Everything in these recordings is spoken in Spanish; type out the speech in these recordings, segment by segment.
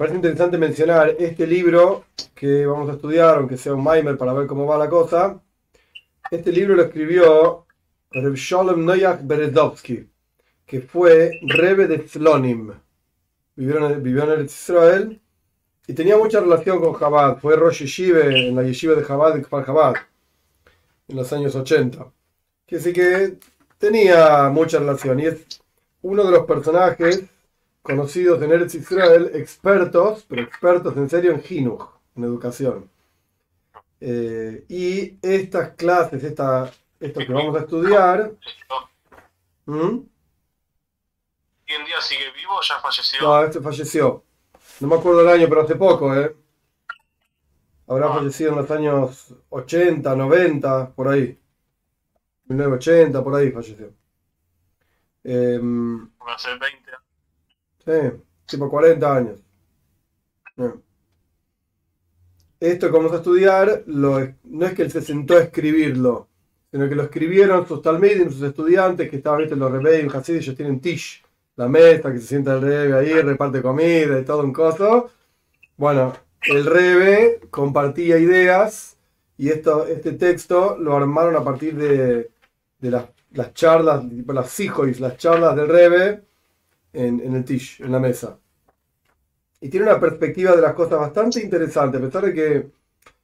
parece interesante mencionar este libro que vamos a estudiar, aunque sea un Maimer para ver cómo va la cosa. Este libro lo escribió Reb Sholem Noyak Berezovsky, que fue Rebe de Slonim. Vivió en, vivió en Israel y tenía mucha relación con Chabad. Fue Rosh Yeshiva en la Yeshiva de Chabad en Kfar en los años 80. Que sí que tenía mucha relación y es uno de los personajes conocidos en Eretz Israel, expertos, pero expertos en serio en Jinuj, en educación. Eh, y estas clases, esta, esto que vamos a estudiar. ¿Hoy en día sigue vivo o ya falleció? No, este falleció. No me acuerdo el año, pero hace poco, ¿eh? Habrá Ah. fallecido en los años 80, 90, por ahí. 1980, por ahí falleció. Em, Hace 20 años. Sí, tipo 40 años. Esto que vamos a estudiar lo no es que él se sentó a escribirlo, sino que lo escribieron sus talmidim, sus estudiantes que estaban, viste, los rebeldes, Hasid, ellos tienen tish, la mesa, que se sienta el rebe ahí, reparte comida y todo un coso. Bueno, el rebe compartía ideas y esto, este texto lo armaron a partir de, de las, las charlas, las sijois, las charlas del rebe en, en el tish, en la mesa. Y tiene una perspectiva de las cosas bastante interesante, a pesar de que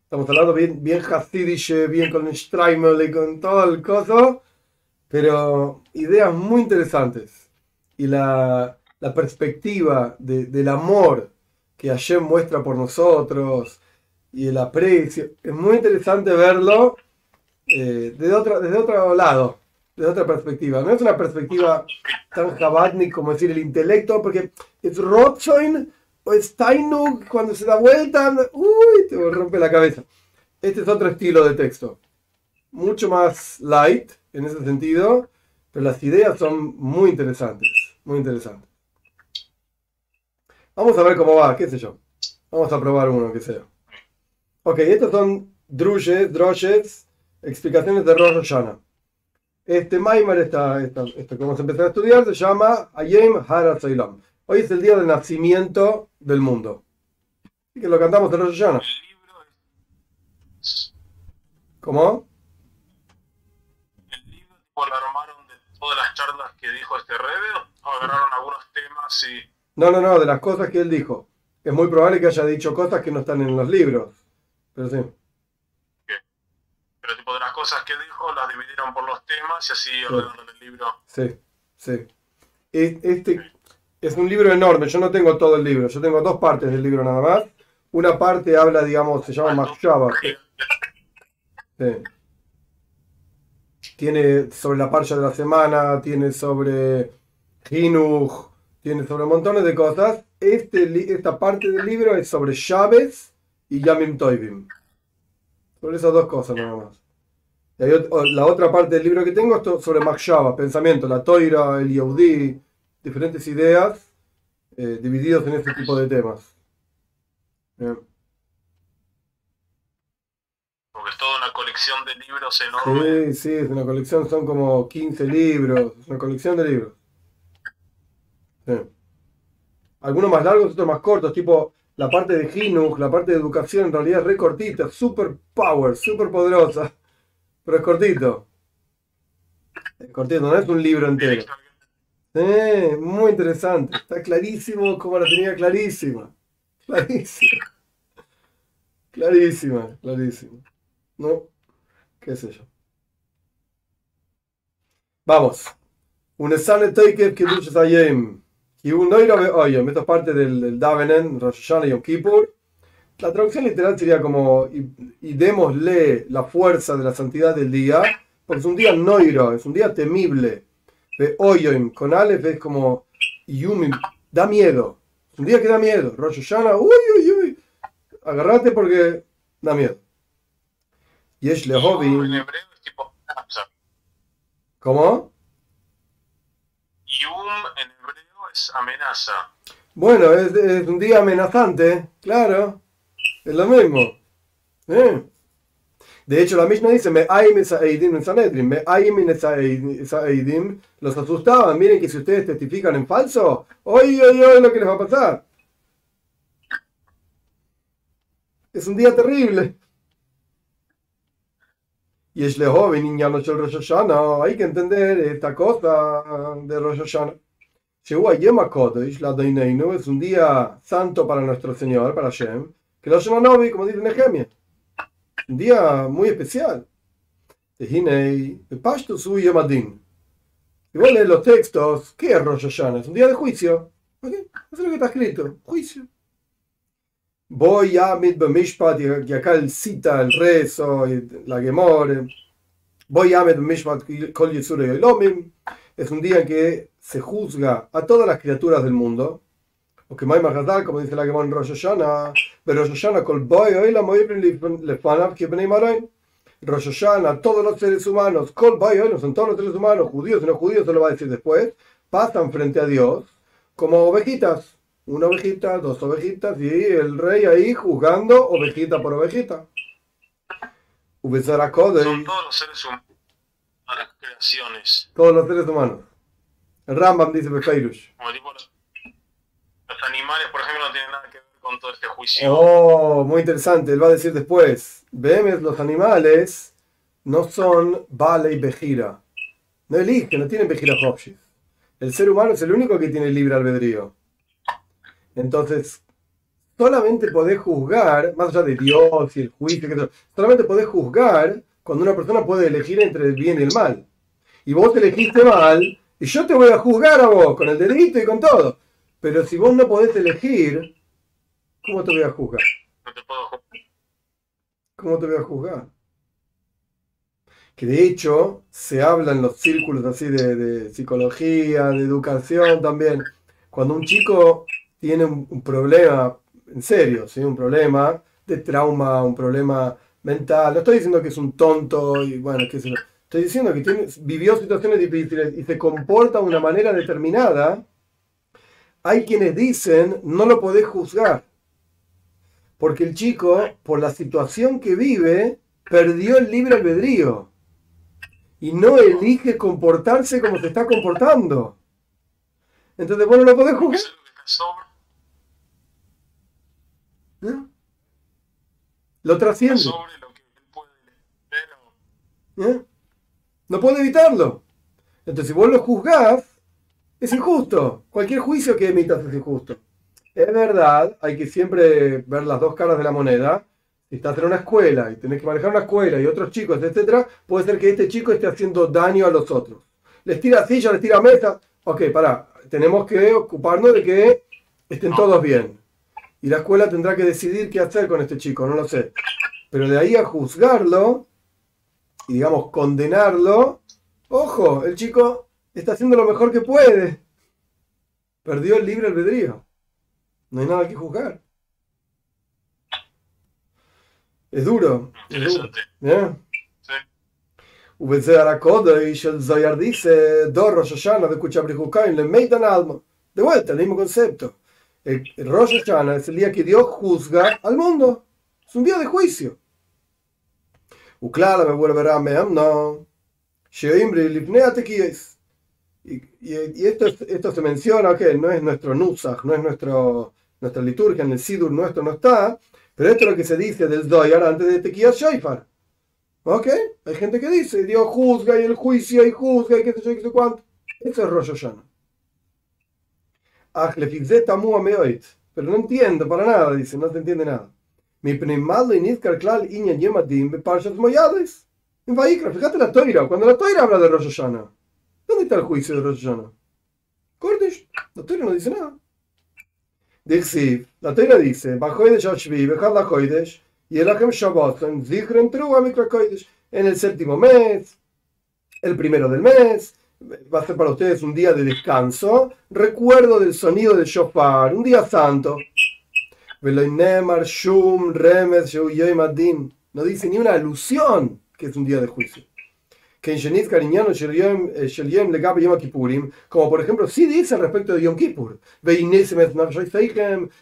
estamos hablando bien, bien hasidiche, bien con el Streimel y con todo el coso, pero ideas muy interesantes. Y la, la perspectiva de- del amor que Hashem muestra por nosotros y el aprecio, es muy interesante verlo eh, desde, otro, desde otro lado, desde otra perspectiva. No es una perspectiva tan jabatnik como decir el intelecto, porque es Rotschoin o Steinung cuando se da vuelta, uy, te rompe la cabeza. Este es otro estilo de texto, mucho más light en ese sentido, pero las ideas son muy interesantes, muy interesantes. Vamos a ver cómo va, qué sé yo. Vamos a probar uno que sea. Ok, estos son drushes, droshes, explicaciones de Rosh Hashanah. Este Maimar, esta, esta- esto que vamos a empezar a estudiar, se llama Ayem Hara Seilam. Hoy es el día del nacimiento del mundo. Así que lo cantamos en Rosh Hashanah. ¿Cómo? El libro tipo, lo armaron de todas las charlas que dijo este Rebe o agarraron algunos temas y. No, no, no, de las cosas que él dijo. Es muy probable que haya dicho cosas que no están en los libros. Pero sí. Pero tipo de las cosas que dijo las dividieron por los temas y así ordenaron el libro. Sí, sí. E- Este es un libro enorme. Yo no tengo todo el libro. Yo tengo dos partes del libro nada más. Una parte habla, digamos, se llama Machshava. Sí. Tiene sobre la parcha de la semana, tiene sobre Hinuch, tiene sobre montones de cosas. Este, esta parte del libro es sobre Shabes y Yamim Toivim. Sobre esas dos cosas nada más. Y hay la otra parte del libro que tengo es sobre Machshava, pensamiento, la Toira, el Yehudi, diferentes ideas eh, divididos en este tipo de temas. Bien. Porque es toda una colección de libros enorme. Sí, sí, es una colección, son como 15 libros, es una colección de libros. Sí. Algunos más largos, otros más cortos, tipo la parte de Hinuch, la parte de educación, en realidad es re cortita, super power, super poderosa, pero es cortito. Es cortito, no es un libro entero. Sí, muy interesante, está clarísimo como la tenía clarísima. Clarísima. Clarísima, clarísima. ¿No? ¿Qué sé yo? Vamos. Un Sane Teiker que duches ayem. Y un Noira oyem. Esta es parte del, del Davenen, Rosh Hashanah y Yom Kippur. La traducción literal sería como y, y démosle la fuerza de la santidad del día, porque es un día noiro, es un día temible. Ve oyem, con Aleph es como yumim, da miedo. Es un día que da miedo. Rosh Hashanah, uy, uy, uy. Agarrate porque da miedo. Y es Yom lehovi. en hebreo es tipo amenaza. ¿Cómo? Yum en hebreo es amenaza. Bueno, es, es un día amenazante, claro. Es lo mismo. Eh. De hecho, la misma dice, me Sanedrin, me los asustaban, miren que si ustedes testifican en falso, oye, oye, oye, lo que les va a pasar. Es un día terrible. Y es joven niña noche el Rosh Hashanah. Hay que entender esta cosa de Rosh Hashanah. Llegó a Yema la es un día santo para nuestro Señor, para Shem, que Shana Novi, como dice Nehemia. Un día muy especial. Tehinei, Pashtu su Yemadin. Si vos lees los textos, ¿qué es Rosh Hashanah? Es un día de juicio. ¿Okay? Eso es lo que está escrito, juicio. Voy a Mishpat, y acá él cita el rezo, y la Gemore. Voy a Mishpat, Kol Yisur Yolomim. Es un día en que se juzga a todas las criaturas del mundo. O que Maimar como dice la Gemore en Rosh Hashanah, pero Rosh Hashanah, Kol Boy, hoy la Lefanav, que Maroin. Rosh Hashanah, todos los seres humanos, Kol Boy, hoy no son todos los seres humanos, judíos y no judíos, se lo va a decir después, pasan frente a Dios como ovejitas una ovejita, dos ovejitas y el rey ahí juzgando ovejita por ovejita. Son todos los seres humanos, las creaciones. Todos los seres humanos. El Rambam dice Befeirush. Animales, por ejemplo, no tienen nada que ver con todo este juicio. Oh, muy interesante. Él va a decir después. Vemes, los animales no son Bale y Bejira. No eligen, no tienen Bejira Hopshis. El ser humano es el único que tiene libre albedrío. Entonces, solamente podés juzgar, más allá de Dios y el juicio, solamente podés juzgar cuando una persona puede elegir entre el bien y el mal. Y vos elegiste mal, y yo te voy a juzgar a vos, con el delito y con todo. Pero si vos no podés elegir, ¿cómo te voy a juzgar? ¿Cómo te voy a juzgar? Que de hecho se habla en los círculos así de, de psicología, de educación también. Cuando un chico tiene un, problema, en serio, ¿sí? un problema de trauma, un problema mental. No estoy diciendo que es un tonto y bueno, qué sé Estoy diciendo que tiene, vivió situaciones difíciles y se comporta de una manera determinada. Hay quienes dicen, no lo podés juzgar. Porque el chico, por la situación que vive, perdió el libre albedrío. Y no elige comportarse como se está comportando. Entonces, bueno, lo podés juzgar. Lo trasciende. ¿Eh? No puede evitarlo. Entonces, si vos lo juzgás, es injusto. Cualquier juicio que emitas es injusto. Es verdad, hay que siempre ver las dos caras de la moneda. Si estás en una escuela y tenés que manejar una escuela y otros chicos, etcétera, puede ser que este chico esté haciendo daño a los otros. Les tira silla, les tira mesa. Ok, para, tenemos que ocuparnos de que estén todos bien. Y la escuela tendrá que decidir qué hacer con este chico, no lo sé. Pero de ahí a juzgarlo y, digamos, condenarlo, ojo, el chico está haciendo lo mejor que puede. Perdió el libre albedrío. No hay nada que juzgar. Es duro. Es duro. ¿Eh? y el Zayar dice, de vuelta, el mismo concepto. El, Rosh Hashanah es el día que Dios juzga al mundo. Es un día de juicio. Uclara me vuelve a no. Y, y esto, esto se menciona que no es nuestro Nusach, no es nuestro, nuestra liturgia, en el Sidur nuestro no está, pero esto es lo que se dice del Zoyar antes de Tequías Shaifar. ¿Ok? Hay gente que dice, Dios juzga y el juicio y juzga y qué sé yo, qué sé cuánto. Eso es Rosh Hashanah. Pero no entiendo para nada, dice, no se entiende nada. Mi primal y nizkar klal inyan yemadim beparshas moyades. En fíjate la toira, cuando la toira habla de Rosh Hashanah. ¿Dónde está el juicio de Rosh Hashanah? La toira no dice nada. Dice, la toira dice, y el Ahem Shabbat, en el séptimo mes, el primero del mes, va a ser para ustedes un día de descanso, recuerdo del sonido del shofar, un día santo. No dice ni una alusión que es un día de juicio. Como por ejemplo, sí dice respecto de Yom Kippur.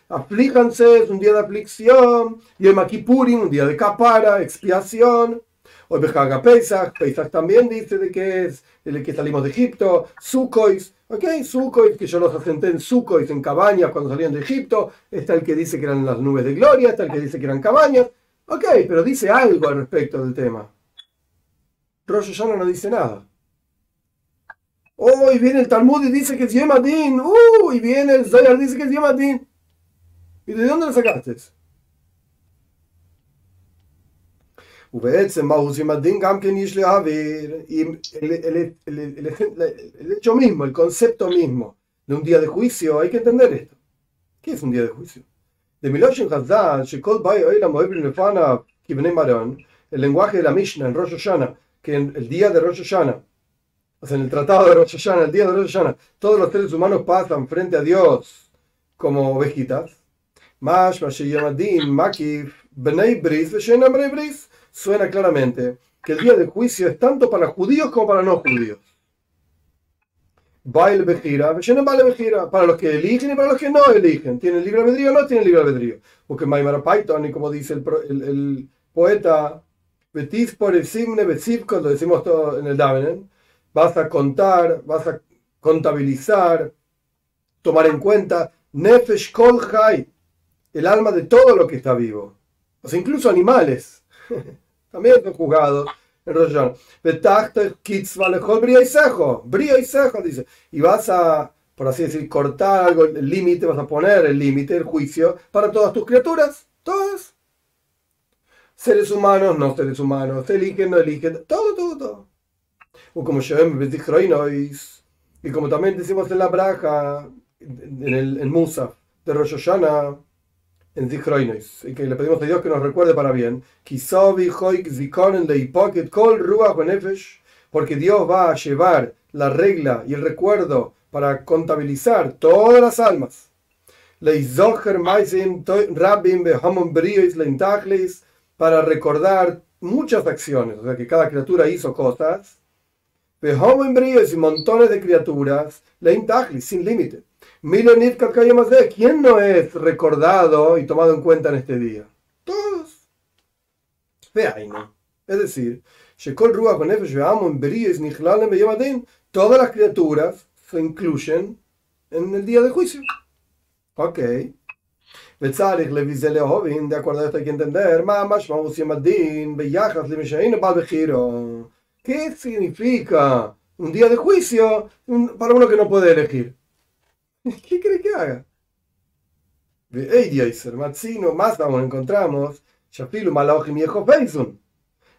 Aflíjanse, es un día de aflicción. Yom Kippurim, un día de capara, expiación. O Bejaga Pesach, Pesach también dice de que es el que salimos de Egipto, Sukois, ¿Ok? Sukkot, que yo los asenté en Sukkot, en cabañas cuando salían de Egipto. Está el que dice que eran las nubes de gloria, está el que dice que eran cabañas. Ok, pero dice algo al respecto del tema. Rosh Hashanah no dice nada. Oh, y viene el Talmud y dice que es Yemadin. Uh, y viene el Zayar y dice que es Yemadin. ¿Y de dónde lo sacaste? ובעצם מהו הדין גם כן יש להעביר el, el, el, el, hecho mismo, el concepto mismo de un día de juicio, hay que entender esto. ¿Qué es un día de juicio? De Miloshin Hazal, Shekol Bay Oila Moebrin Lefana Kibne Maron, el lenguaje de la Mishnah en Rosh Hashanah, que en el día de Rosh Hashanah, en el tratado de Rosh el día de Rosh todos los seres humanos pasan frente a Dios como ovejitas. Mash, Makif, Bnei Bris, suena claramente que el día del juicio es tanto para judíos como para no judíos. Baile Bejira, para los que eligen y para los que no eligen. ¿Tienen libre albedrío o no tienen libre albedrío? Porque Maimara Python, y como dice el poeta, Betis por el Simne lo decimos todo en el Davenen, vas a contar, vas a contabilizar, tomar en cuenta Nefesh Kol el alma de todo lo que está vivo. O sea, incluso animales. también son juzgados en Rosh Hashanah. dice. Y vas a, por así decir, cortar algo, el límite, vas a poner el límite, el juicio, para todas tus criaturas, todas. Seres humanos, no seres humanos, eligen, no eligen, todo, todo, todo. O como y como también decimos en la braja, en el en Musa de Rosh Hashanah, en Zichroinis, y que le pedimos a Dios que nos recuerde para bien, porque Dios va a llevar la regla y el recuerdo para contabilizar todas las almas. Para recordar muchas acciones, o sea que cada criatura hizo cosas. Y montones de criaturas, sin límite. ¿Quién no es recordado y tomado en cuenta en este día? Todos. no. Es decir, todas las criaturas se incluyen en el día de juicio. Ok. De acuerdo a esto hay que entender, ¿qué significa un día de juicio para uno que no puede elegir? ¿Qué cree que haga? más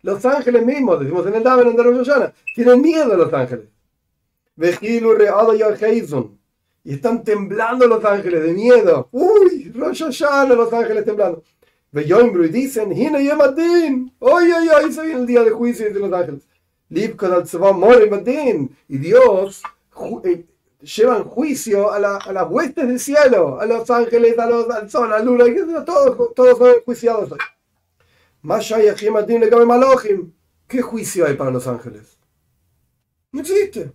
Los ángeles mismos, decimos en el Daven de Rosh tienen miedo a los ángeles. Y están temblando los ángeles de miedo. Uy, Rosh los ángeles temblando. Y dicen, Oye, oye, ahí se viene el día de juicio de los ángeles. Y Dios eh, llevan juicio a, la, a, las huestes del cielo, a los ángeles, a los, al sol, a la luna, todos, todos son juiciados hoy. ¿Qué juicio hay para los ángeles? No existe.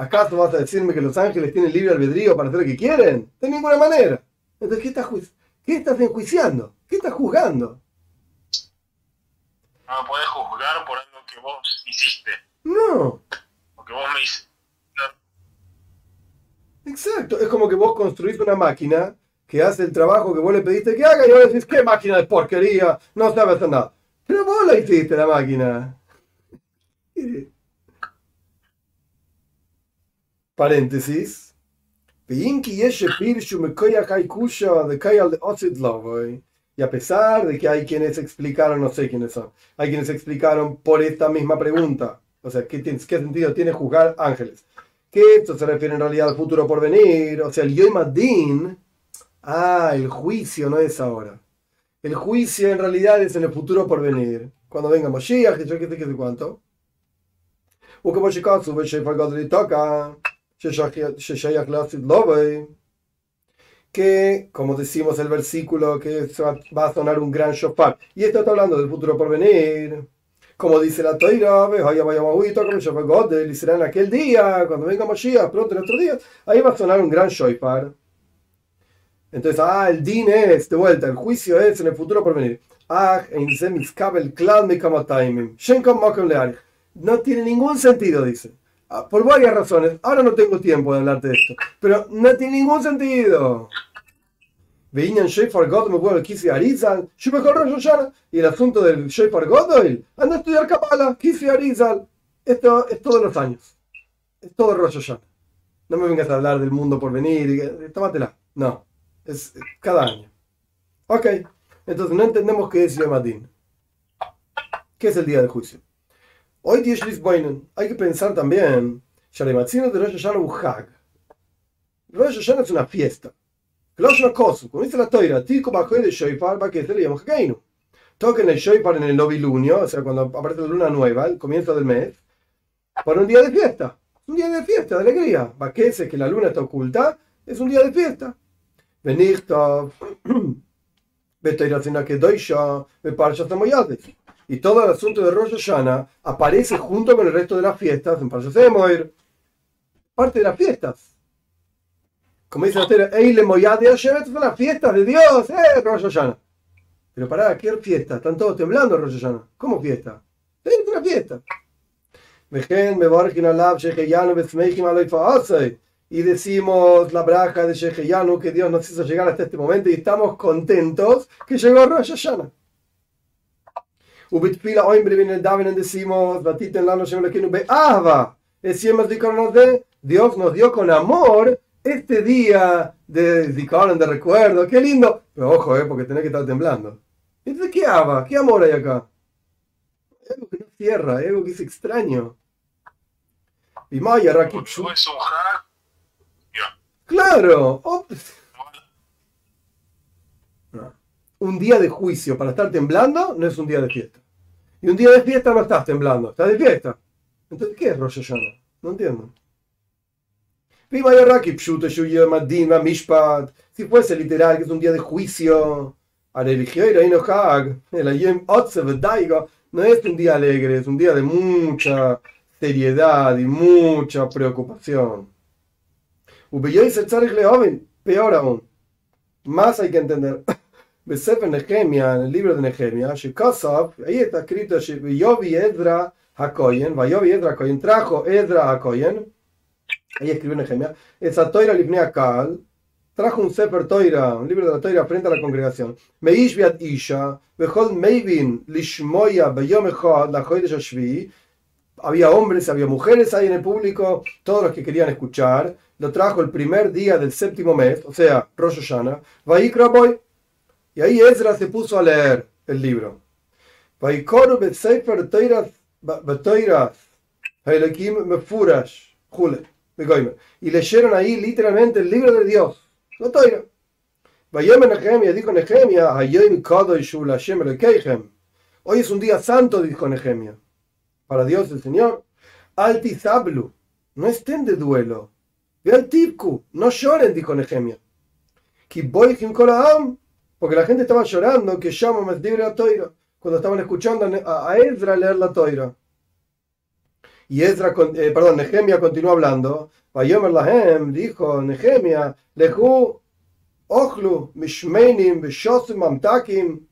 ¿Acaso vas a decirme que los ángeles tienen libre albedrío para hacer lo que quieren? De ninguna manera. Entonces, ¿qué estás, ¿qué estás enjuiciando? ¿Qué estás juzgando? No puedes juzgar por algo que vos hiciste. No. Porque vos me hiciste. Exacto. Es como que vos construís una máquina que hace el trabajo que vos le pediste que haga y vos decís, ¿qué máquina de porquería? No sabe hacer nada. Pero vos la hiciste, la máquina. Paréntesis. Y a pesar de que hay quienes explicaron, no sé quiénes son, hay quienes explicaron por esta misma pregunta, o sea, ¿qué, qué sentido tiene juzgar ángeles? Que esto se refiere en realidad al futuro por venir, o sea, el Yom Adin, ah, el juicio no es ahora. El juicio en realidad es en el futuro por venir. Cuando venga Moshiach, que yo qué sé qué sé cuánto. Que, como decimos el versículo, que va a sonar un gran shofar. Y esto está hablando del futuro por venir. Como dice la Toira, y será en aquel día, cuando venga Moshiach, pronto en otro día, ahí va a sonar un gran shofar. Entonces, ah, el din es, de vuelta, el juicio es en el futuro por venir. Ah, No tiene ningún sentido, dice. Ah, Por varias razones. Ahora no tengo tiempo de hablarte de esto. Pero no tiene ningún sentido. Veían Shefar Godel, me acuerdo Kisi Arizal, yo Hashanah. Y el asunto del Shefar Godel, anda a estudiar Kabbalah, Kisi Arizal. Esto es todos los años. Es todo Rosh Hashanah. No me vengas a hablar del mundo por venir. que- Tómatela. No. Es cada año. Ok. Entonces no entendemos qué es Yom. ¿Qué es el día del juicio? Hoy es Boinen. Hay que pensar también. Shalematzino de Rosh Hashanah un Hag. Rosh Hashanah es una fiesta. Klosh no kosu. Como dice la toira, Tico bajo de Shoifar va que se le llama Hagainu. Toquen el Shoifar en el novilunio, o sea, cuando aparece la luna nueva, el comienzo del mes, para un día de fiesta. Un día de fiesta, de alegría. Baquese que la luna está oculta, es un día de fiesta. Benichtov, Betoiracina que doisha, Beparsha Samoyades. Y todo el asunto de Rosh Hashanah aparece junto con el resto de las fiestas en Parsha Semoir. Parte de las fiestas. Como dice la Tera, Eile estas son las fiestas de Dios, eh, Rosh Hashanah. Pero pará, ¿qué fiesta? Están todos temblando Rosh Hashanah. ¿Cómo fiesta? Es una fiesta. Y decimos la braja de Sheheyanu que Dios nos hizo llegar hasta este momento y estamos contentos que llegó Rosh Hashanah. ובתפילה אומרים מן דאבן decimos, ותיתן לנו שם אלוקינו באהבה. Es siempre Zikaron de Dios nos dio con amor este día de Zikaron, de recuerdo. Qué lindo. Pero ojo, eh, porque tenés que estar temblando. Entonces, ¿qué ama? ¿Qué amor hay acá? Algo que no cierra, algo que es extraño. Y Maya, Rakip, Luego es un hack. Ya. Claro. oh, Un día de juicio para estar temblando no es un día de fiesta. Y un día de fiesta no estás temblando, estás de fiesta. Entonces, ¿qué es Rosh Hashanah? No entiendo. Si fuese literal que es un día de juicio, no es un día alegre, es un día de mucha seriedad y mucha preocupación. Peor aún. Más hay que entender. En el libro de Nehemia, Shekosov, ahí está escrito Yovi Edra Hakoyen, Vayovi Edra Hakoyen, trajo Edra Hakoyen, ahí escribió Nehemia, trajo un Sefer Toira, un libro de la Toira frente a la congregación. Isha, había hombres, había mujeres ahí en el público, todos los que querían escuchar, lo trajo el primer día del séptimo mes, o sea, Rosh Hashanah, Vaikra Boy, y ahí Ezra se puso a leer el libro. Y leyeron ahí literalmente el libro de Dios, la Toira. Hoy es un día santo, dijo Nehemia. Para Dios el Señor. Altizablu, no estén de duelo. Ve al no lloren, dijo Nehemia. Porque la gente estaba llorando que llama libre a Toira, cuando estaban escuchando a, Ezra leer la Toira. Y Ezra, eh, perdón, Nehemia continuó hablando. Vayomer Lahem, dijo Nehemia, Lehu, Ochlu, Mishmenim, Beshosim, Mamtakim,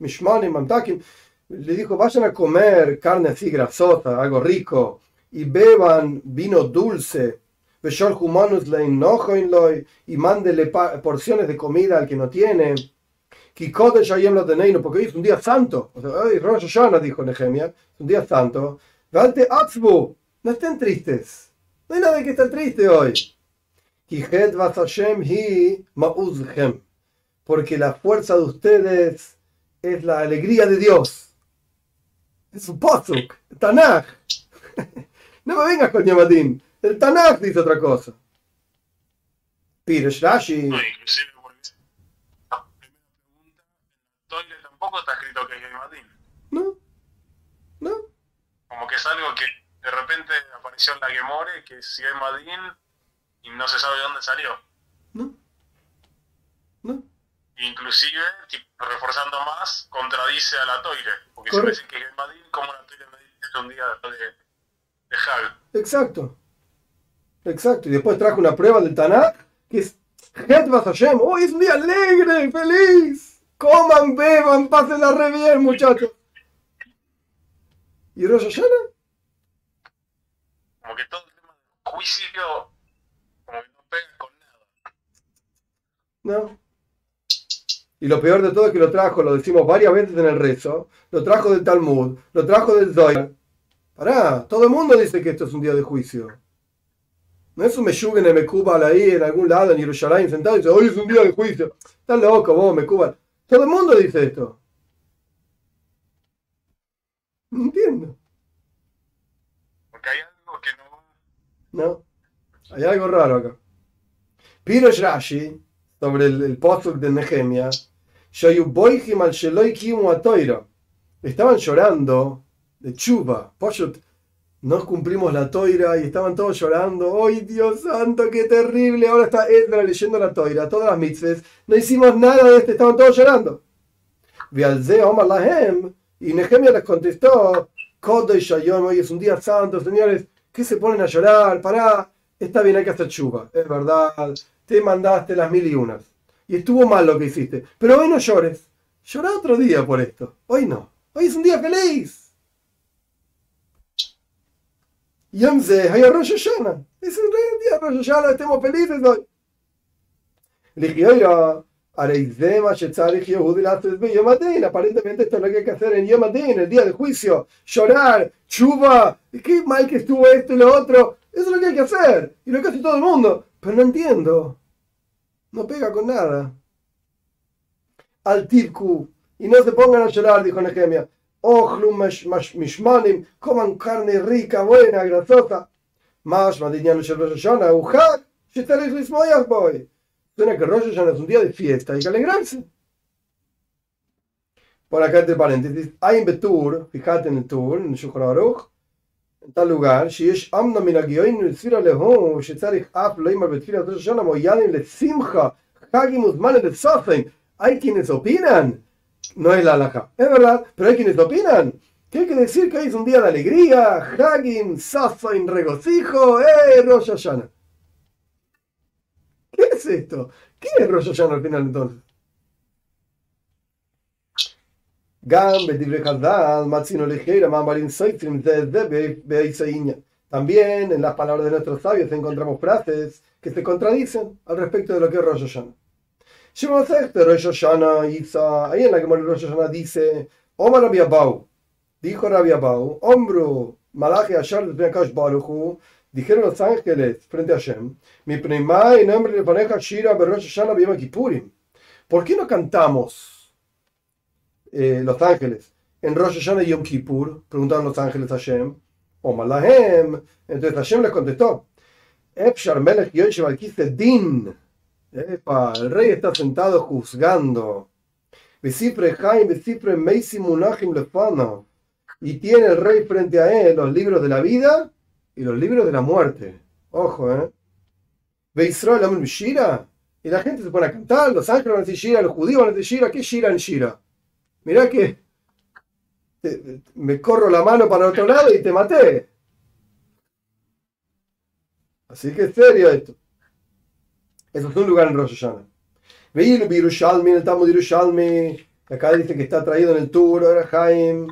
Mishmanim, Mamtakim. Le dijo, vayan a comer carne así grasosa, algo rico, y beban vino dulce. Beshol humanus leinojoin loy, y mándele porciones de comida al que no tiene. Kikodesh hayem lo teneino, porque hoy es un día santo. O sea, hoy Rosh Hashanah, dijo Nehemia, es un día santo. Valte atzbu, no estén tristes. No hay nada que estar triste hoy. Kihet vas Hashem hi ma'uzhem. Porque la fuerza de ustedes es la alegría de Dios. Es un posuk, Tanaj. No me vengas con Yamadín. El Tanaj dice otra cosa. Piresh Rashi. No, inclusive porque la primera pregunta, en la Toile tampoco está escrito que es Yemadín. No, no. Como que es algo que de repente apareció en la Gemore, que es Yemadín y no se sabe de dónde salió. No. No. Inclusive, tipo, reforzando más, contradice a la Toire. Porque Correcto. si me dicen que es Yemadín, ¿cómo la Toire me dice que es un día de, de Hag? Exacto. Exacto. Y después trajo una prueba del Tanakh que es Het Vas Hashem. Hoy es un día alegre, feliz. Coman, beban, pásenla re bien, muchachos. ¿Y Rosh Hashanah? Como que todo el tema del juicio, como que no pega con nada. No. Y lo peor de todo es que lo trajo, lo decimos varias veces en el rezo, lo trajo del Talmud, lo trajo del Zohar. Pará, todo el mundo dice que esto es un día de juicio. No es un Meyug en el Mekubal ahí, en algún lado, en Yerushalayim, sentado y dice, hoy es un día de juicio. Estás loco vos, Mekubal. Todo el mundo dice esto. No entiendo. Porque hay algo que no. No. Hay algo raro acá. Pirosh Rashi, sobre el, el de Nehemia, Estaban llorando de chupa. No cumplimos la toira y estaban todos llorando. ¡Ay, Dios santo, qué terrible! Ahora está Edra leyendo la toira, todas las mitzvahs. No hicimos nada de esto, estaban todos llorando. Y Nehemia les contestó: hoy es un día santo, señores. ¿Qué se ponen a llorar? Pará, está bien, hay que hacer chupa. Es verdad, te mandaste las mil y unas y estuvo mal lo que hiciste. Pero hoy no llores. Llora otro día por esto. Hoy no. Hoy es un día feliz. Yamze, hay Rosh Hashanah. Es un día Rosh Hashanah, estemos felices hoy. Aparentemente esto es lo que hay que hacer en Yom el día de juicio. Llorar, chuva, qué mal que estuvo esto y lo otro. Eso es lo que hay que hacer. Y lo que hace todo el mundo. Pero no entiendo. No pega con nada. Al tirku. Y no se pongan a llorar, dijo Nehemia. Ojlum mishmanim, coman carne rica, buena, grasosa. Más madiñano shel Rosh Hashanah, ujak, shetarich lismoyach boy. Suena que Rosh Hashanah es un día de fiesta, hay que alegrarse. Por acá entre paréntesis, hay en Betur, fíjate en el Tur, en Shulchan Aruch, en tal lugar, שיש אמנה מן הגאוין לצפירה להוא, שצריך אף לימר בתפילת ראש השנה מויאנים לשמחה, חגים וזמן לצופן. Hay quienes opinan, no es la alhaja, es verdad, pero hay quienes opinan que hay que decir que hoy es un día de alegría, Hagim, Safain, regocijo, ¡eh, Rosh Hashanah! ¿Qué es esto? ¿Qué es Rosh Hashanah al final entonces? También en las palabras de nuestros sabios encontramos frases que se contradicen al respecto de lo que es Rosh. Rosh Hashanah, ahí en la que Rosh Hashanah dice, Omar Rabbi Abau, dijo Rabbi Abau, Ombru, Malachi Ashar Baruchu, dijeron los ángeles frente a Hashem, mi prima y nombre de pareja Shira Rosh Hashanah Kippurim. ¿Por qué no cantamos eh, los ángeles. En Rosh Hashanah y Yom Kippur preguntaron los ángeles a Hashem, o Malahem. Entonces Hashem les contestó, Epshar Melech Yoshev Din. El rey está sentado juzgando. Y tiene el rey frente a él los libros de la vida y los libros de la muerte. Ojo, ¿eh? Y la gente se pone a cantar, los ángeles van a decir Shira, los judíos van a decir Shira, ¿qué Shira en Shira? Mirá que me corro la mano para otro lado y te maté. Así que es serio esto. Eso es un lugar en Rosh Hashanah. Veí Birushalmi, en el Talmud Yerushalmi, acá dice que está traído en el Tur, Jaim,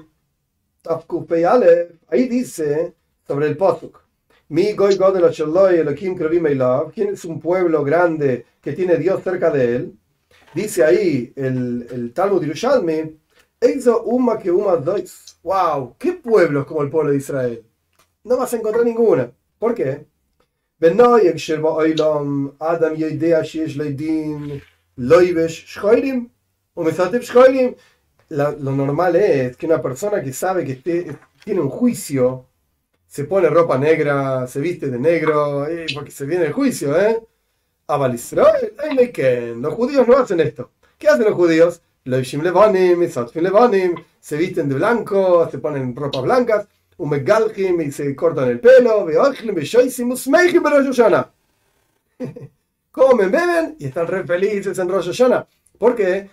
ahí dice sobre el Posuk. Mi goy godel elokim ¿Quién es un pueblo grande que tiene Dios cerca de él? Dice ahí el, el Talmud Yerushalmi, Eizo Uma que Uma Dois. ¡Wow! ¿Qué pueblos como el pueblo de Israel? No vas a encontrar ninguna. ¿Por qué? Adam Lo normal es que una persona que sabe que tiene un juicio se pone ropa negra, se viste de negro, eh, porque se viene el juicio, ¿eh? Los judíos no hacen esto. ¿Qué hacen los judíos? se visten de blanco, se ponen ropas blancas, y se cortan el pelo, comen, beben y están re felices en Rosh Hashanah. ¿Por qué?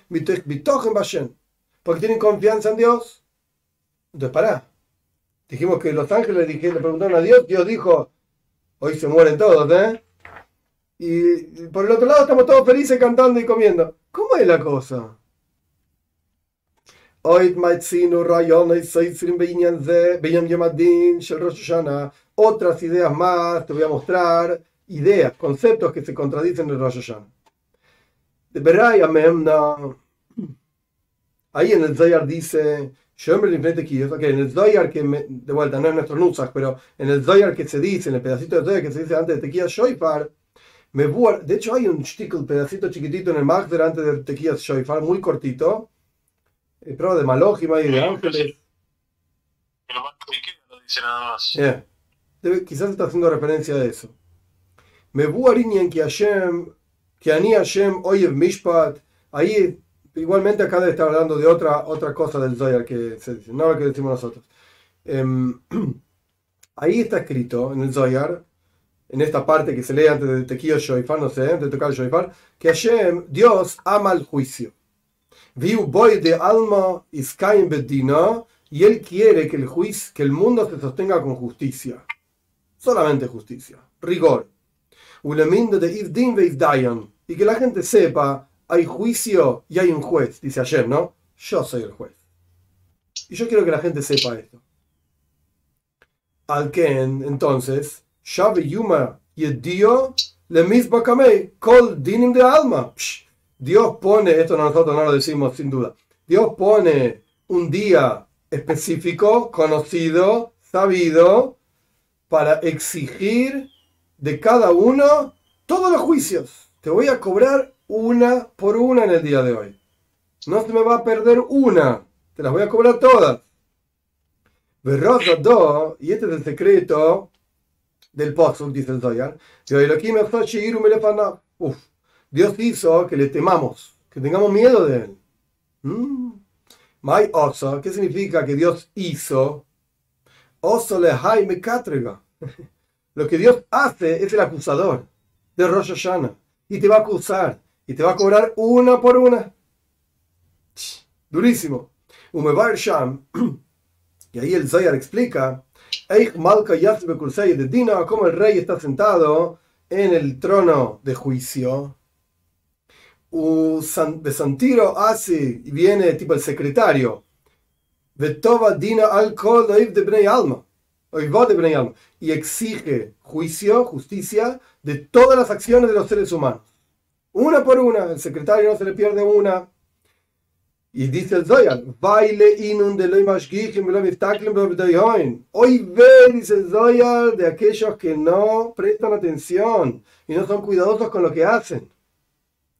Porque tienen confianza en Dios. Entonces, pará. Dijimos que los ángeles le preguntaron a Dios, Dios dijo, hoy se mueren todos, ¿eh? Y por el otro lado estamos todos felices cantando y comiendo. ¿Cómo es la cosa? Otras ideas más, te voy a mostrar ideas, conceptos que se contradicen en Rosh Hashanah. Ahí en el Zoyar dice, ok, en el Zoyar que me, de vuelta no es nuestro Nusach, pero en el Zoyar que se dice, en el pedacito de Zoyar que se dice antes de Tequila Shoifar, de hecho hay un pedacito chiquitito en el Magder antes de Tequila Shoifar, muy cortito, eh, prueba de Malojima y de ángeles. lo dice nada más. quizás está haciendo referencia a eso. Me en que Hashem, que Ani Hashem Oyev Mishpat, ahí igualmente acá debe estar hablando de otra, otra cosa del Zoyar que se dice, no lo que decimos nosotros. Em, ahí está escrito en el Zoyar, en esta parte que se lee antes de Tequio Shoifar, no sé, antes de tocar el Shoifar, que Hashem, Dios ama el juicio. Viu boy de alma iskaim bedina, y él quiere que el, juicio, que el mundo se sostenga con justicia. Solamente justicia, rigor de y que la gente sepa, hay juicio y hay un juez, dice ayer, ¿no? Yo soy el juez. Y yo quiero que la gente sepa esto. Alken, entonces, Shavi Yuma Yedio le misbakamei kol dinim de alma. Dios pone, esto nosotros no lo decimos sin duda, Dios pone un día específico, conocido, sabido, para exigir de cada uno todos los juicios. Te voy a cobrar una por una en el día de hoy. No se me va a perder una. Te las voy a cobrar todas. Y este es el secreto del pozo, dice el Zoyar. Dios hizo que le temamos, que tengamos miedo de él. Mm. ¿qué significa que Dios hizo? Oso le jaime. Lo que Dios hace es el acusador de Rosh Hashanah. Y te va a acusar. Y te va a cobrar una por una. Durísimo. Sham. Y ahí el Zayar explica. de Dina, como el rey está sentado en el trono de juicio. De Santiro hace y viene tipo el secretario. Dina al de Alma y exige juicio, justicia de todas las acciones de los seres humanos. Una por una, el secretario no se le pierde una. Y dice el Zoyar, baile inun de Hoy ve, dice el Zoyar, de aquellos que no prestan atención y no son cuidadosos con lo que hacen.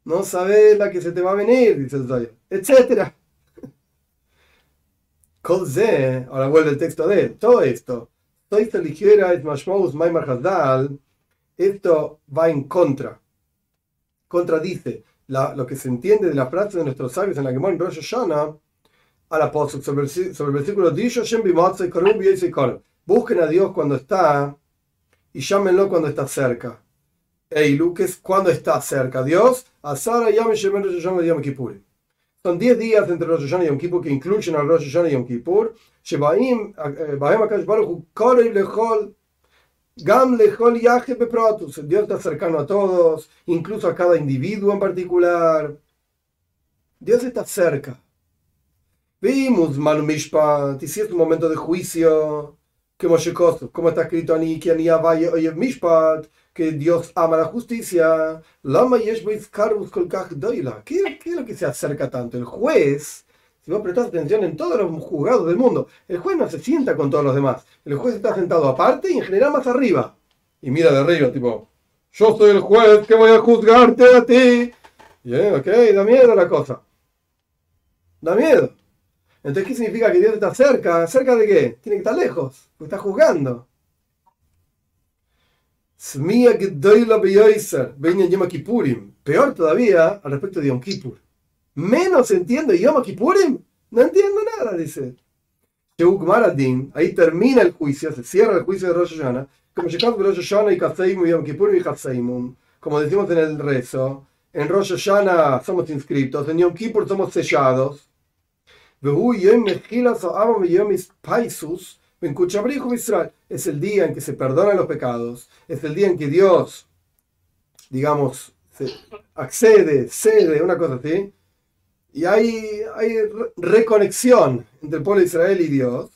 No sabes la que se te va a venir, dice el Zoyar, etc. Ahora vuelve el texto de él. Todo esto esto va en contra, contradice lo que se entiende de la frase de nuestros sabios en la Gemara en Rosh Hashanah al apóstol sobre el versículo busquen a Dios cuando está y llámenlo cuando está cerca. Eiluques cuando está cerca Dios. Son 10 días entre Rosh Hashanah y Yom Kippur que incluyen al Rosh Hashanah y Yom Kippur. Eh, Baruch Dios está cercano a todos, incluso a cada individuo en particular. Dios está cerca. Vimos Manu Mishpat, y si momento de juicio, como como está escrito Ani, que Ani Mishpat, que Dios ama la justicia. Yesh ¿Qué es lo que se acerca tanto? El juez si vos prestás atención en todos los juzgados del mundo, el juez no se sienta con todos los demás. El juez está sentado aparte y en general más arriba. Y mira de arriba, tipo, yo soy el juez que voy a juzgarte a ti. Bien, ok, da miedo la cosa. Da miedo. Entonces, ¿qué significa que Dios está cerca? ¿Cerca de qué? Tiene que estar lejos, porque está juzgando. Peor todavía al respecto de Yom Kippur menos entiendo Yom Kippurim. No entiendo nada, dice. Ahí termina el juicio, se cierra el juicio de Rosh Hashanah. Como Rosh Hashanah y Yom Kippurim y Como decimos en el rezo, en Rosh Hashanah somos inscritos, en Yom Kippur somos sellados. Es el día en que se perdonan los pecados, es el día en que Dios, digamos, accede, cede, una cosa así, y hay, reconexión entre el pueblo de Israel y Dios.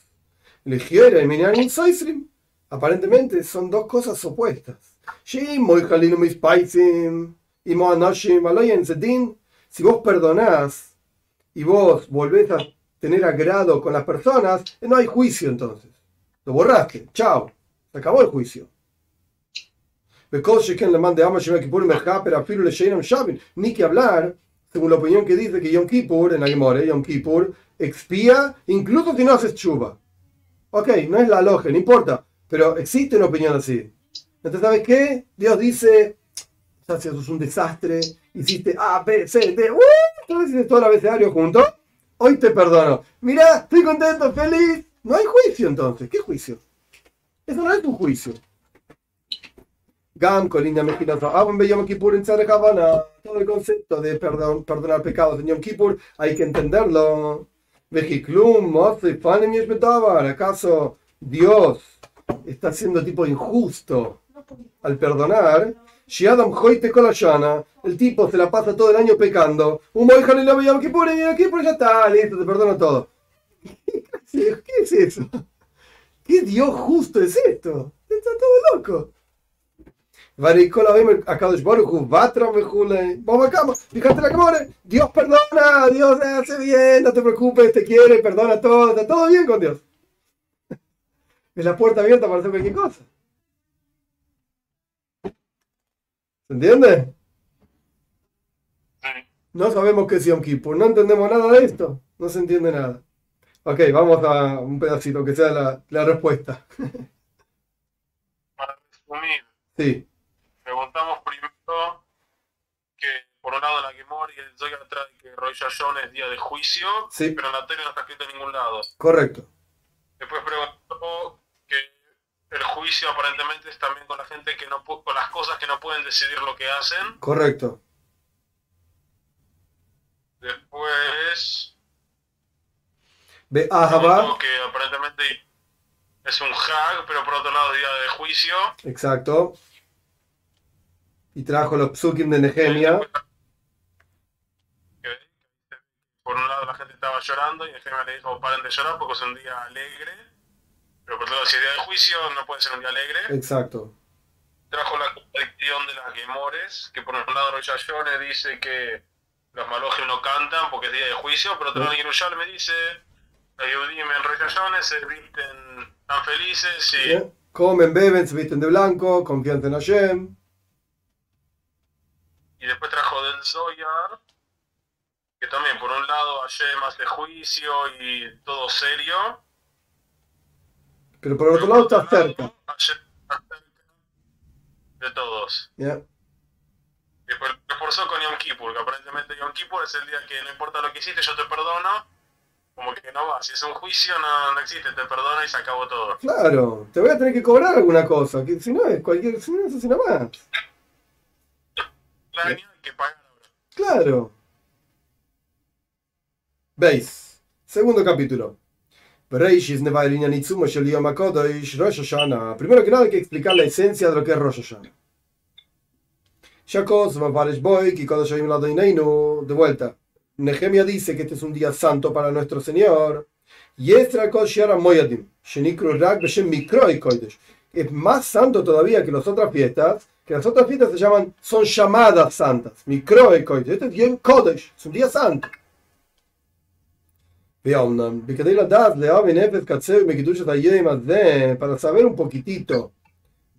Aparentemente son dos cosas opuestas. Si vos perdonás y vos volvés a tener agrado con las personas, no hay juicio entonces. Lo borraste, chao, se acabó el juicio. Ni que hablar, según la opinión que dice que Yom Kippur, en la Gemore, Yom Kippur, expía incluso si no haces chuba. Ok, no es la logia, no importa, pero existe una opinión así. Entonces, ¿sabes qué? Dios dice, es un desastre, hiciste A, B, C, D, uh, todo el abecedario junto, hoy te perdono. Mira, estoy contento, feliz. No hay juicio entonces. ¿Qué juicio? Eso no es tu juicio. Gam, Colinda Mejinosa, Abon Yom Kippur en Todo el concepto de perdón, perdonar pecados en Yom Kippur hay que entenderlo. Vejiklum, Mozi, Fanem ¿Acaso Dios está siendo tipo injusto al perdonar? Shiadam Hoite Kolayana, el tipo se la pasa todo el año pecando. Un Moijan y Yom Kippur y Yom Kippur ya está, listo, te perdono todo. ¿Qué es eso? ¿Qué Dios justo es esto? Está todo loco. Fíjate la cámara. Dios perdona, Dios hace bien, no te preocupes, te quiere, perdona todo, está todo bien con Dios. Es la puerta abierta para hacer cualquier cosa. ¿Se entiende? No sabemos qué es Yom Kippur, no entendemos nada de esto, no se entiende nada. Ok, vamos a un pedacito que sea la, la respuesta. Para resumir. Sí preguntamos primero que por un lado la Gemor y el Zoya trae que Roy Yashon es día de juicio, pero en la tele no está escrito en ningún lado. Correcto. Después preguntó que el juicio aparentemente es también con la gente que no con las cosas que no pueden decidir lo que hacen. Correcto. Después Ve que aparentemente es un hag, pero por otro lado día de juicio. Exacto y trajo los psukim de Nehemia. Por un lado la gente estaba llorando y Nehemia le dijo paren de llorar porque es un día alegre. Pero por otro lado, si es día de juicio, no puede ser un día alegre. Exacto. Trajo la contradicción de las Gemores, que por un lado Rosh dice que los malojes no cantan porque es día de juicio, pero otro lado me dice, Yehudim en Rosh se visten tan felices y... Comen, beben, se visten de blanco, confianza en Hashem. Y después trajo del Zoyar, que también por un lado más de juicio y todo serio. Pero por otro lado está cerca. De todos. Yeah. Y después reforzó con Yom Kippur, que aparentemente Yom Kippur es el día que no importa lo que hiciste, yo te perdono. Como que no va, si es un juicio no, no existe, te perdono y se acabó todo. Claro, te voy a tener que cobrar alguna cosa, que si no es cualquier, si no es así más que pagar Claro. Veis. Segundo capítulo. Primero que nada hay que explicar la esencia de lo que es Rosh Hashanah. De vuelta. Nehemia dice que este es un día santo para nuestro Señor. Y es más santo todavía que las otras fiestas que las otras fiestas se llaman, son llamadas santas. Microe Este es Yom Kodesh, es un día santo. Para saber un poquitito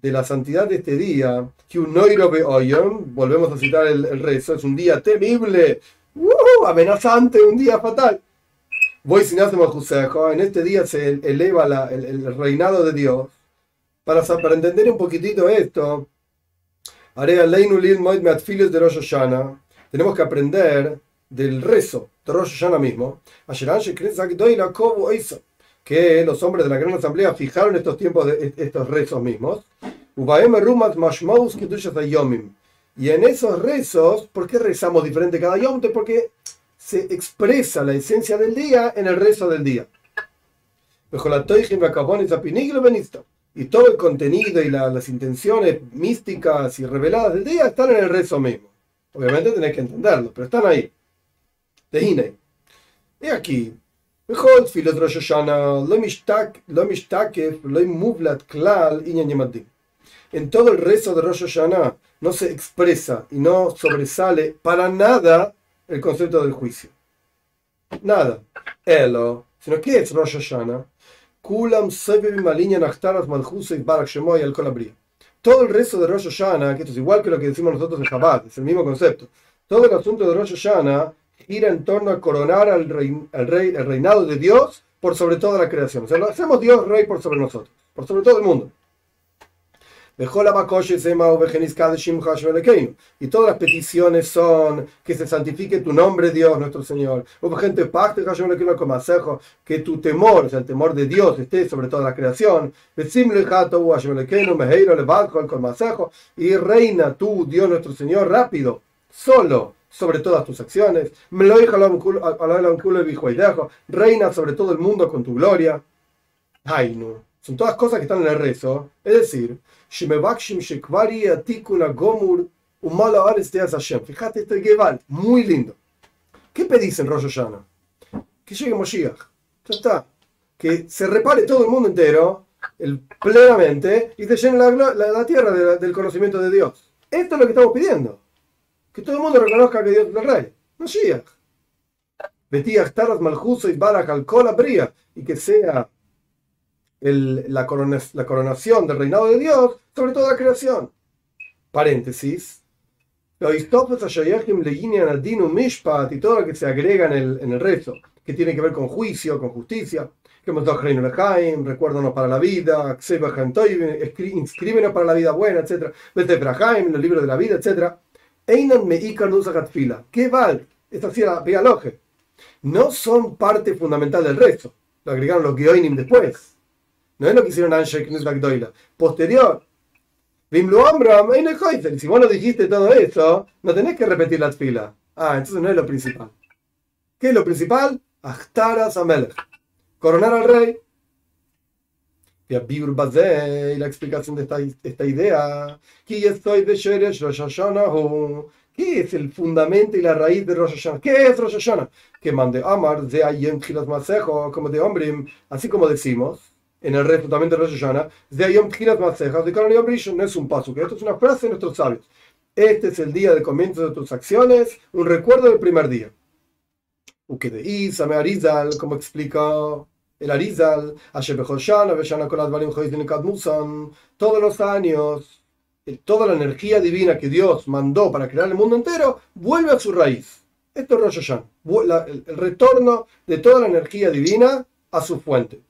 de la santidad de este día, volvemos a citar el, rezo, es un día temible, uh, amenazante, un día fatal. Voy sin en este día se eleva el, reinado de Dios. Para, para entender un poquitito esto, de Tenemos que aprender del rezo de Rosh Hashanah mismo. Que los hombres de la gran asamblea fijaron estos tiempos de estos rezos mismos. Y en esos rezos, ¿por qué rezamos diferente cada yom? Porque se expresa la esencia del día en el rezo del día y todo el contenido y las intenciones místicas y reveladas del día están en el rezo mismo. Obviamente tenés que entenderlo, pero están ahí. De. Y aquí. En todo el rezo de Rosh Hashanah no se expresa y no sobresale para nada el concepto del juicio. Nada. Elo. Sino que es Rosh Hashanah. Kulam. Todo el resto de Rosh Hashanah, que esto es igual que lo que decimos nosotros en Chabad, es el mismo concepto. Todo el asunto de Rosh Hashanah gira en torno a coronar al rey, al rey, el reinado de Dios por sobre toda la creación. O sea, lo hacemos Dios rey por sobre nosotros, por sobre todo el mundo. Y todas las peticiones son que se santifique tu nombre, Dios, nuestro Señor. Que tu temor, o sea, el temor de Dios, esté sobre toda la creación. Y reina tú, Dios, nuestro Señor, rápido, solo sobre todas tus acciones. Reina sobre todo el mundo con tu gloria. Ay, no. Son todas cosas que están en el rezo. Es decir, Fíjate, esto es Geval, muy lindo. ¿Qué pedís en Rosh Hashanah? Que llegue Moshiach. Ya está. Que se repare todo el mundo entero, el, plenamente, y se llene la, la, tierra del conocimiento de Dios. Esto es lo que estamos pidiendo. Que todo el mundo reconozca que Dios es el rey. Moshiach. Betiach Taras Malchuso y Barak al Bria. Y que sea el, la, la coronación del reinado de Dios sobre toda la creación. Paréntesis. Y todo lo que se agrega en el, en el rezo, que tiene que ver con juicio, con justicia, que hemos dado reino recuérdanos para la vida, inscríbenos para la vida buena, etc. En los libros de la vida, etc. Einan meikar fila. ¿Qué vale? Esta sí la. No son parte fundamental del rezo. Lo agregaron los Geoinim después. No es lo que hicieron Anshe Gdoila. Posterior. Si vos no dijiste todo eso, no tenés que repetir la fila. Ah, entonces no es lo principal. ¿Qué es lo principal? Achtaras Amelech. Coronar al rey. Y la explicación de esta, esta idea. ¿Qué es el fundamento y la raíz de Rosh Hashanah? ¿Qué es Rosh Hashanah? Que mande Amar, de Ayem como de hombre, así como decimos en el resto también de Rosh Hashanah, de Yom Tchilat Masejas, de Yom Rishon, no es un paso, que esto es una frase de nuestros sabios. Este es el día de comienzo de tus acciones, un recuerdo del primer día. Uke de Isa, me Arizal, como explica el Arizal, todos los años, toda la energía divina que Dios mandó para crear el mundo entero, vuelve a su raíz. Esto es Rosh Hashanah, el retorno de toda la energía divina a su fuente.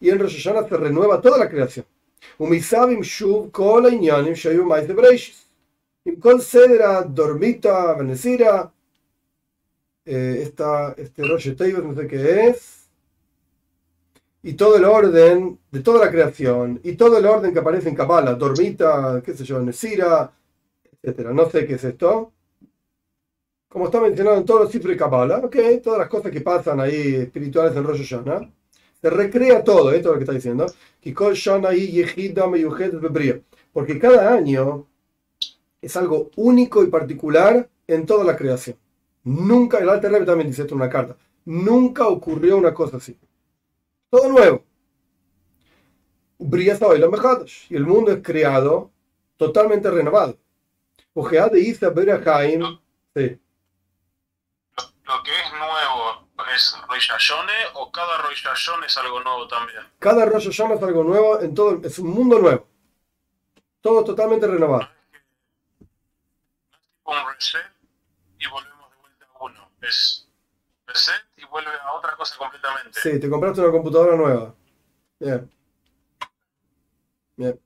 Y en Rosh se renueva toda la creación. y Dormita, Venecira, eh, esta, este Rosh Teibet, no sé qué es, y todo el orden de toda la creación, y todo el orden que aparece en Kabbalah, Dormita, qué sé yo, Nesira, etcétera. No sé qué es esto como está mencionado en todos los cifras de Kabbalah, okay, todas las cosas que pasan ahí espirituales en Rosh Hashanah, se recrea todo, esto es lo que está diciendo, porque cada año es algo único y particular en toda la creación. Nunca, el Alter Rebbe también dice esto en una carta, nunca ocurrió una cosa así. Todo nuevo. Y el mundo es creado totalmente renovado. Ojea de Isa sí lo que es nuevo es Rosh o cada Rosh es algo nuevo también? Cada Rosh es algo nuevo, en todo, es un mundo nuevo. Todo totalmente renovado. Un reset y volvemos de vuelta a uno. Es reset y vuelve a otra cosa completamente. Sí, te compraste una computadora nueva. Bien. Bien.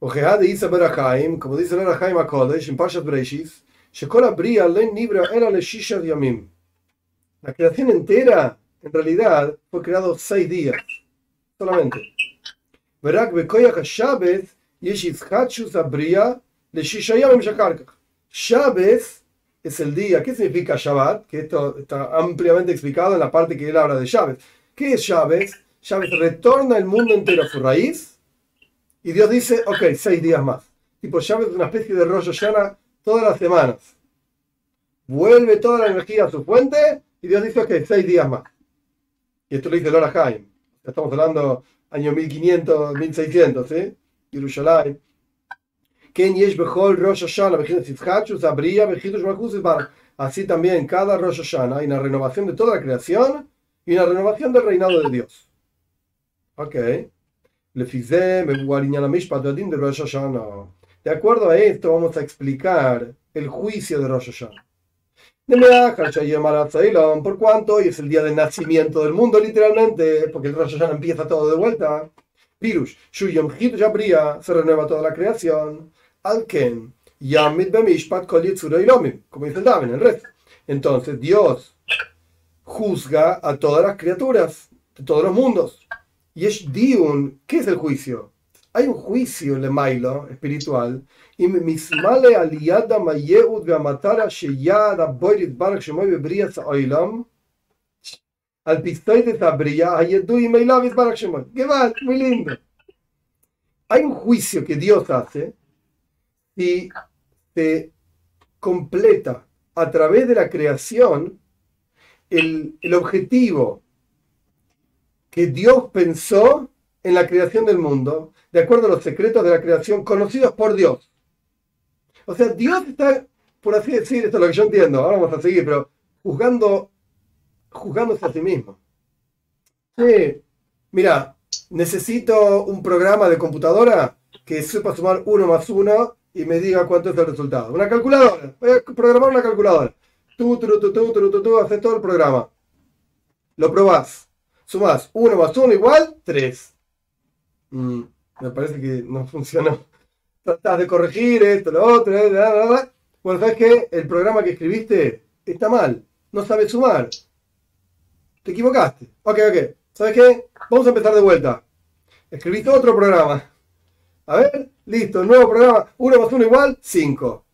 Ojea de Isa Berahaim, como dice el Arahaim a Kodesh en Pashat Breishis, la creación entera, en realidad, fue creado seis días, solamente. Shabbat es el día. ¿Qué significa Shabbat? Que esto está ampliamente explicado en la parte que él habla de Shabbat. ¿Qué es Shabbat? Shabbat retorna el mundo entero a su raíz y Dios dice, ok, seis días más. Tipo, Shabbat es una especie de rollo Hashanah todas las semanas. Vuelve toda la energía a su fuente y Dios dice que seis días más. Y esto lo dice Lora Haim. Estamos hablando año 1500, 1600, ¿sí? Así también cada Rosh Hashanah hay una renovación de toda la creación y una renovación del reinado de Dios. Ok. De acuerdo a esto vamos a explicar el juicio de Rosh Hashanah. Por cuanto hoy es el día del nacimiento del mundo, literalmente, porque el Rosh Hashanah empieza todo de vuelta. Pirush, Shuyom Hit Jabria, se renueva toda la creación. Alken, Yamid Bemishpat Kol como dice el Daven, el resto. Entonces, Dios juzga a todas las criaturas de todos los mundos. Y es Diun, ¿qué es el juicio? Hay un juicio le mailo espiritual. Mayeud veamatara sheyada boirit barak shemoy bebria oilam. Al pistoy de Zabria, ayedu y meilavis barak shemoy. ¡Qué va! Muy lindo. Hay un juicio que Dios hace y se completa a través de la creación el, el objetivo que Dios pensó en la creación del mundo, de acuerdo a los secretos de la creación conocidos por Dios. O sea, Dios está, por así decir, esto es lo que yo entiendo, ahora vamos a seguir, pero juzgando, juzgándose a sí mismo. Sí, mira, necesito un programa de computadora que sepa sumar uno más uno y me diga cuánto es el resultado. Una calculadora, voy a programar una calculadora. Tú, tú, tú, tú, tú, tú, tú, haces todo el programa. Lo probás. Sumás 1 más 1 igual 3. Mm, me parece que no funcionó. Tratás de corregir esto, lo otro, eh, bueno, sabes que el programa que escribiste está mal, no sabes sumar. Te equivocaste. Ok, ok. ¿Sabes qué? Vamos a empezar de vuelta. Escribiste otro programa. A ver, listo, nuevo programa. 1 más 1 igual 5.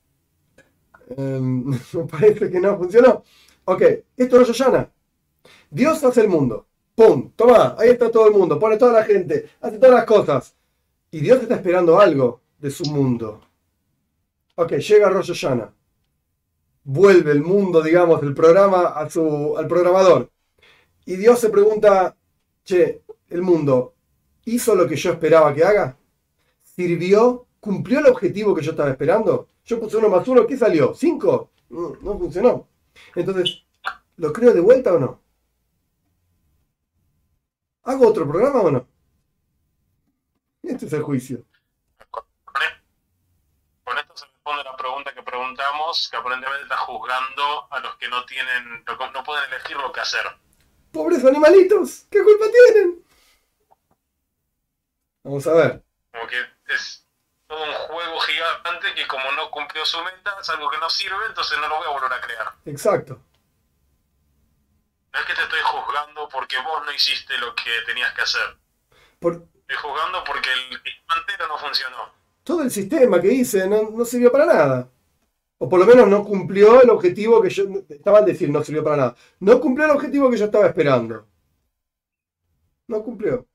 Em, me parece que no funcionó. Ok, esto no es. Dios hace el mundo. ¡Pum! Toma, ahí está todo el mundo, pone toda la gente, hace todas las cosas. Y Dios está esperando algo de su mundo. Ok, llega Rosh Hashanah. Vuelve el mundo, digamos, el programa al programador. Y Dios se pregunta, che, el mundo, ¿hizo lo que yo esperaba que haga? ¿Sirvió? ¿Cumplió el objetivo que yo estaba esperando? Yo puse uno más uno, ¿qué salió? ¿Cinco? No, no funcionó. Entonces, ¿lo creo de vuelta o no? ¿Hago otro programa o no? Este es el juicio. Con esto se responde la pregunta que que aparentemente está juzgando a los que no tienen, no pueden elegir lo que hacer. Pobres animalitos, ¿qué culpa tienen? Vamos a ver. Como que es todo un juego gigante que como no cumplió su meta, es algo que no sirve, entonces no lo voy a volver a crear. Exacto. No es que te estoy juzgando porque vos no hiciste lo que tenías que hacer. Estoy juzgando porque el sistema entero no funcionó. Todo el sistema que hice no, sirvió para nada. O por lo menos no cumplió el objetivo que yo... Estaba al decir no sirvió para nada. No cumplió el objetivo que yo estaba esperando. No cumplió.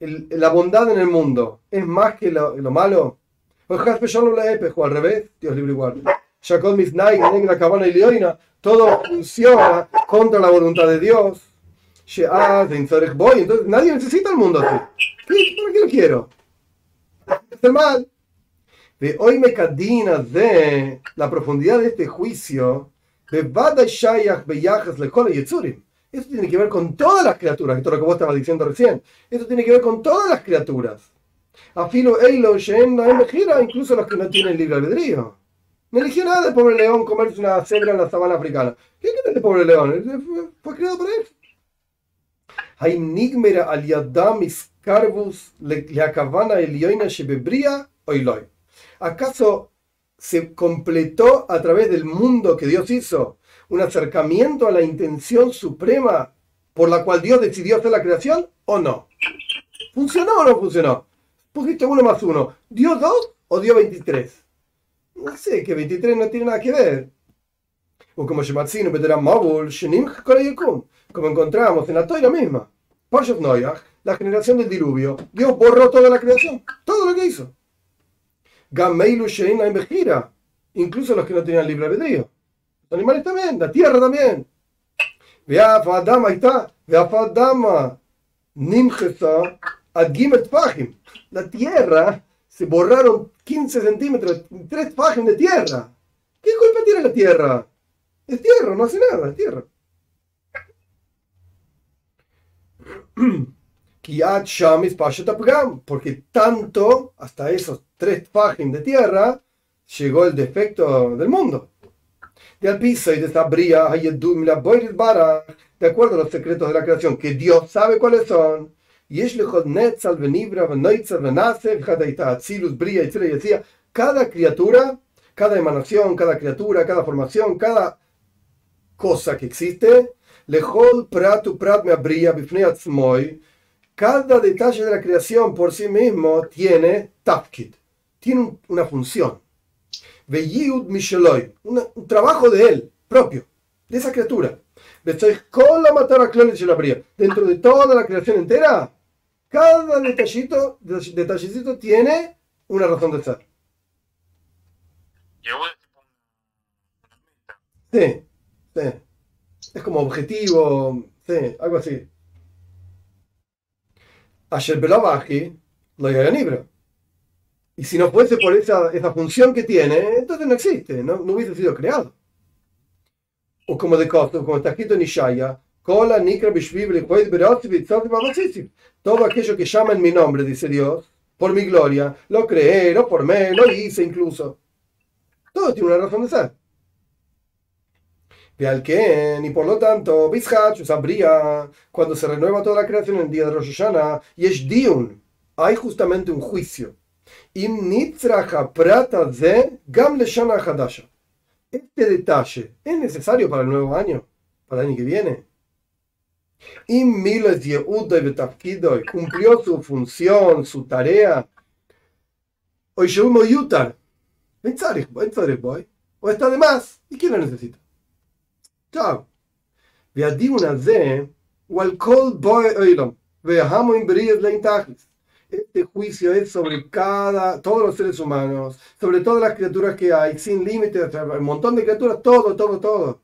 La bondad en el mundo es más que lo, lo malo. O al revés, Dios libre guarda. Todo funciona contra la voluntad de Dios. Entonces nadie necesita el mundo así. ¿Para qué lo quiero? Es mal. De hoy me cadina de la profundidad de este juicio. De Esto tiene que ver con todas las criaturas, esto es lo que vos estabas diciendo recién. Esto tiene que ver con todas las criaturas. Afilo Eilo gira incluso los que no tienen libre albedrío. No eligió nada de pobre león comerse una cebra en la sabana africana. ¿Qué es de pobre león? Fue creado para él. Hay nigmera al yadamis carvus le acabana elioina shebebria oiloi. ¿Acaso se completó a través del mundo que Dios hizo un acercamiento a la intención suprema por la cual Dios decidió hacer la creación o no? ¿Funcionó o no funcionó? pusiste uno más uno. ¿Dio dos o dio 23? No sé, que 23 no tiene nada que ver. Como encontramos en la toira misma. la generación del diluvio, Dios borró toda la creación, todo lo que hizo. Shein incluso los que no tenían libre albedrío. Los animales también, la tierra también. Ahí está. Pachim la tierra se borraron 15 centímetros, tres páginas de tierra. ¿Qué culpa tiene la tierra? Es tierra, no hace nada, es tierra. Porque tanto, hasta esos tres páginas de tierra, llegó el defecto del mundo. De al piso y de de acuerdo a los secretos de la creación, que Dios sabe cuáles son. Y es cada criatura, cada emanación, cada criatura, cada formación, cada cosa que existe, lejol pratu prat me abría, bifneatzmoy, cada detalle de la creación por sí mismo tiene tafkid, tiene una función. Veyiud Misheloy, un trabajo de él, propio, de esa criatura. con la matar a Dentro de toda la creación entera, cada detallito, detallecito tiene una razón de ser. Sí, sí. Es como objetivo, sí, algo así. Ayer Belabaji lo libro. Y si no fuese por esa, esa función que tiene, entonces no existe, no, no hubiese sido creado. O como de costo, como está escrito en Ishaya, todo aquello que llama en mi nombre, dice Dios, por mi gloria, lo creé, lo formé, lo hice incluso. Todo tiene una razón de ser. De y por lo tanto, sabría cuando se renueva toda la creación en el día de Rosh Hashanah, y es Diun, hay justamente un juicio. Este detalle es necesario para el nuevo año, para el año que viene. Cumplió su función, su tarea. O está de más. ¿Y quién lo necesita? טוב. והדיון הזה הוא על כל בואי אילום, והמוים בריאות לאין תכלס. Este juicio es sobre cada, todos los seres humanos, sobre todas las criaturas que hay, sin límites, un montón de criaturas, todo, todo, todo.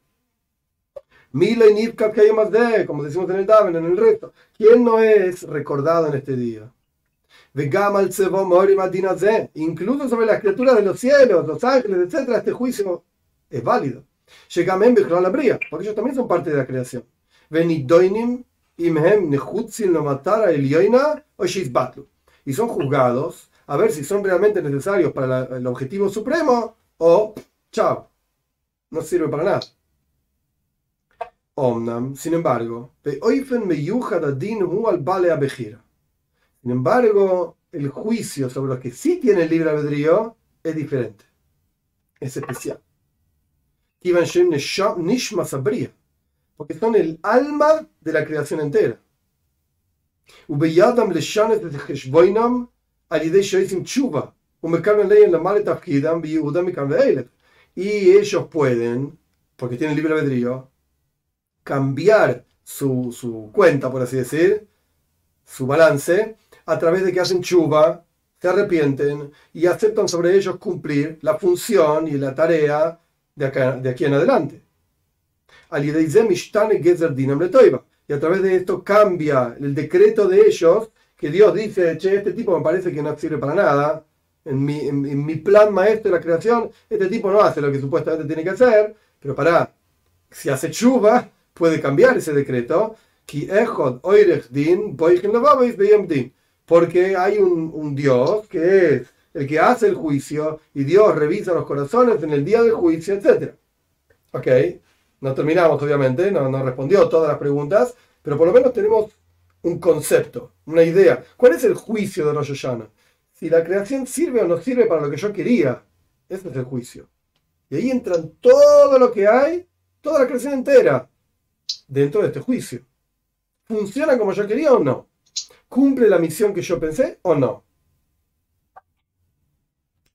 Mila y Nipkat que hay más de, como decimos en el Daven, en el resto. ¿Quién no es recordado en este día? Incluso sobre las criaturas de los cielos, los ángeles, etc. Este juicio es válido. Shegamen la bría, porque ellos también son parte de la creación. Venidoinim imhem nechutzin lo matara elioina o shizbatlu. Y son juzgados a ver si son realmente necesarios para el objetivo supremo o chao, no sirve para nada. Omnam, sin embargo, sin embargo, el juicio sobre los que sí tienen libre albedrío es diferente, es especial. Porque son el alma de la creación entera. Y ellos pueden, porque tienen libre albedrío, cambiar su, su cuenta, por así decir, su balance, a través de que hacen chuba, se arrepienten y aceptan sobre ellos cumplir la función y la tarea de, acá, de aquí en adelante. Y a través de esto cambia el decreto de ellos, que Dios dice, che, este tipo me parece que no sirve para nada. En mi, en, mi plan maestro de la creación, este tipo no hace lo que supuestamente tiene que hacer, pero para, si hace chuva, puede cambiar ese decreto. Porque hay un, un Dios que es el que hace el juicio y Dios revisa los corazones en el día del juicio, etc. Ok, no terminamos obviamente, no, no respondió todas las preguntas, pero por lo menos tenemos un concepto, una idea. ¿Cuál es el juicio de Rosh Hashanah? Si la creación sirve o no sirve para lo que yo quería, ese es el juicio. Y ahí entran todo lo que hay, toda la creación entera, dentro de este juicio. ¿Funciona como yo quería o no? ¿Cumple la misión que yo pensé o no?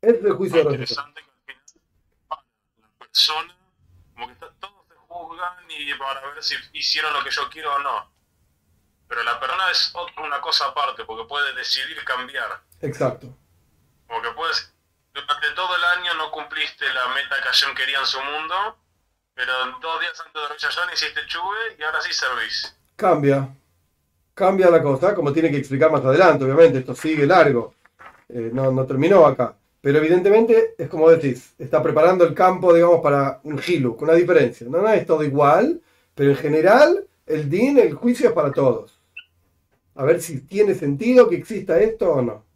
Es el juicio de interesante que al final la persona, como que todos se juzgan y para ver si hicieron lo que yo quiero o no. Pero la persona es otra, una cosa aparte, porque puede decidir cambiar. Exacto. Como que puedes, durante todo el año no cumpliste la meta que Hashem quería en su mundo, pero dos días antes de Rosh hiciste chuve y ahora sí servís. Cambia. Cambia la cosa, como tiene que explicar más adelante, obviamente, esto sigue largo eh, no, no terminó acá. Pero evidentemente es como decís, está preparando el campo, digamos, para un con una diferencia. No, no es todo igual, pero en general el DIN, el juicio es para todos. A ver si tiene sentido que exista esto o no.